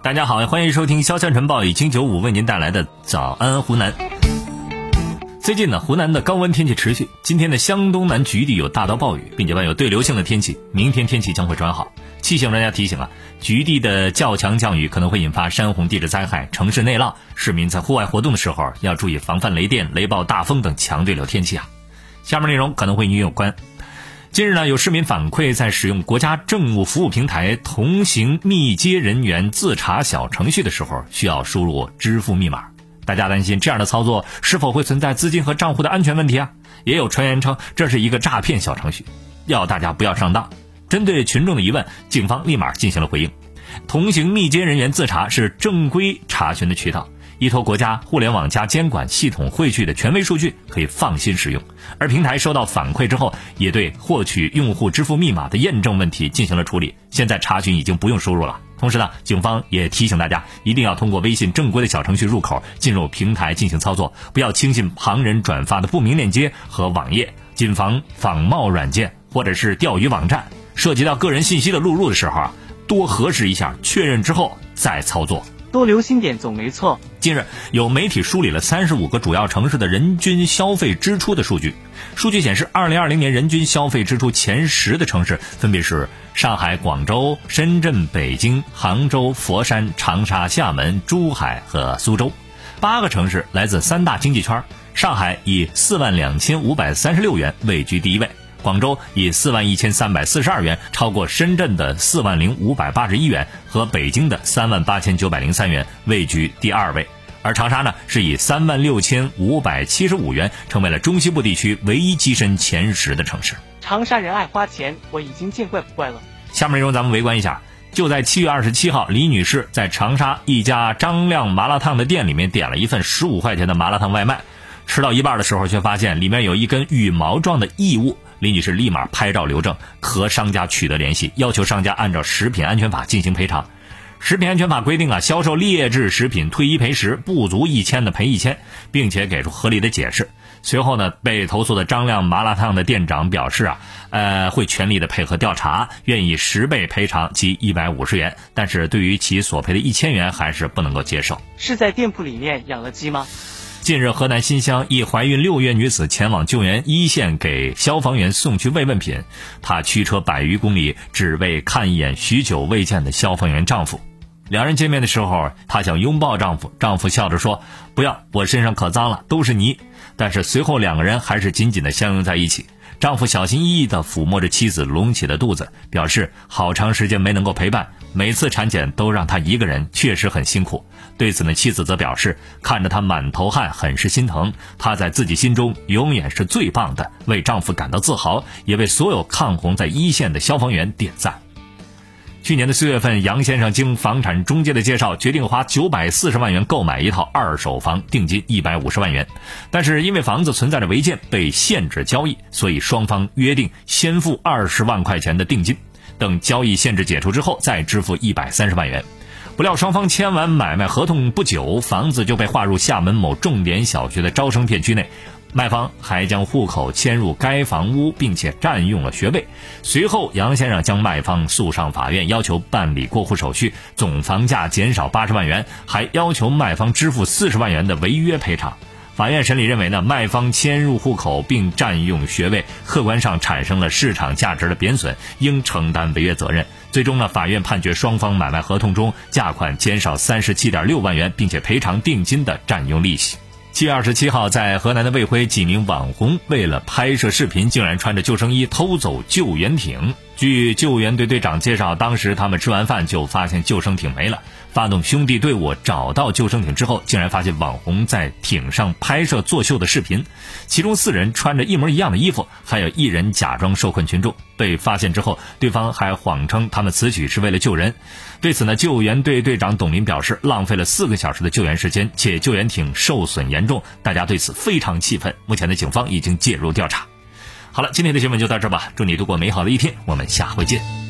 大家好，欢迎收听《潇湘晨报》以金九五为您带来的早安湖南。最近呢，湖南的高温天气持续，今天的湘东南局地有大到暴雨，并且伴有对流性的天气。明天天气将会转好。气象专家提醒啊，局地的较强降雨可能会引发山洪地质灾害、城市内涝，市民在户外活动的时候要注意防范雷电、雷暴、大风等强对流天气啊。下面内容可能会与你有关。近日呢，有市民反馈，在使用国家政务服务平台同行密接人员自查小程序的时候，需要输入支付密码。大家担心这样的操作是否会存在资金和账户的安全问题啊？也有传言称这是一个诈骗小程序，要大家不要上当。针对群众的疑问，警方立马进行了回应。同行密接人员自查是正规查询的渠道。依托国家互联网加监管系统汇聚的权威数据，可以放心使用。而平台收到反馈之后，也对获取用户支付密码的验证问题进行了处理。现在查询已经不用输入了。同时呢，警方也提醒大家，一定要通过微信正规的小程序入口进入平台进行操作，不要轻信旁人转发的不明链接和网页，谨防仿冒软件或者是钓鱼网站。涉及到个人信息的录入的时候啊，多核实一下，确认之后再操作。多留心点总没错。近日，有媒体梳理了三十五个主要城市的人均消费支出的数据。数据显示，二零二零年人均消费支出前十的城市分别是上海、广州、深圳、北京、杭州、佛山、长沙、厦门、珠海和苏州。八个城市来自三大经济圈，上海以四万两千五百三十六元位居第一位。广州以四万一千三百四十二元超过深圳的四万零五百八十一元和北京的三万八千九百零三元，位居第二位。而长沙呢，是以三万六千五百七十五元成为了中西部地区唯一跻身前十的城市。长沙人爱花钱，我已经见怪不怪了。下面内容咱们围观一下。就在七月二十七号，李女士在长沙一家张亮麻辣烫的店里面点了一份十五块钱的麻辣烫外卖，吃到一半的时候，却发现里面有一根羽毛状的异物。李女士立马拍照留证，和商家取得联系，要求商家按照食品安全法进行赔偿。食品安全法规定啊，销售劣质食品退一赔十，不足一千的赔一千，并且给出合理的解释。随后呢，被投诉的张亮麻辣烫的店长表示啊，呃，会全力的配合调查，愿意十倍赔偿及一百五十元，但是对于其索赔的一千元还是不能够接受。是在店铺里面养了鸡吗？近日，河南新乡一怀孕六月女子前往救援一线，给消防员送去慰问品。她驱车百余公里，只为看一眼许久未见的消防员丈夫。两人见面的时候，她想拥抱丈夫，丈夫笑着说：“不要，我身上可脏了，都是泥。”但是随后两个人还是紧紧的相拥在一起。丈夫小心翼翼地抚摸着妻子隆起的肚子，表示好长时间没能够陪伴，每次产检都让他一个人，确实很辛苦。对此呢，妻子则表示，看着他满头汗，很是心疼。她在自己心中永远是最棒的，为丈夫感到自豪，也为所有抗洪在一线的消防员点赞。去年的四月份，杨先生经房产中介的介绍，决定花九百四十万元购买一套二手房，定金一百五十万元。但是因为房子存在着违建，被限制交易，所以双方约定先付二十万块钱的定金，等交易限制解除之后再支付一百三十万元。不料双方签完买卖合同不久，房子就被划入厦门某重点小学的招生片区内。卖方还将户口迁入该房屋，并且占用了学位。随后，杨先生将卖方诉上法院，要求办理过户手续，总房价减少八十万元，还要求卖方支付四十万元的违约赔偿。法院审理认为呢，卖方迁入户口并占用学位，客观上产生了市场价值的贬损，应承担违约责任。最终呢，法院判决双方买卖合同中价款减少三十七点六万元，并且赔偿定金的占用利息。七月二十七号，在河南的卫辉，几名网红为了拍摄视频，竟然穿着救生衣偷走救援艇。据救援队队长介绍，当时他们吃完饭就发现救生艇没了，发动兄弟队伍找到救生艇之后，竟然发现网红在艇上拍摄作秀的视频，其中四人穿着一模一样的衣服，还有一人假装受困群众。被发现之后，对方还谎称他们此举是为了救人。对此呢，救援队队长董林表示，浪费了四个小时的救援时间，且救援艇受损严重，大家对此非常气愤。目前的警方已经介入调查。好了，今天的新闻就到这吧。祝你度过美好的一天，我们下回见。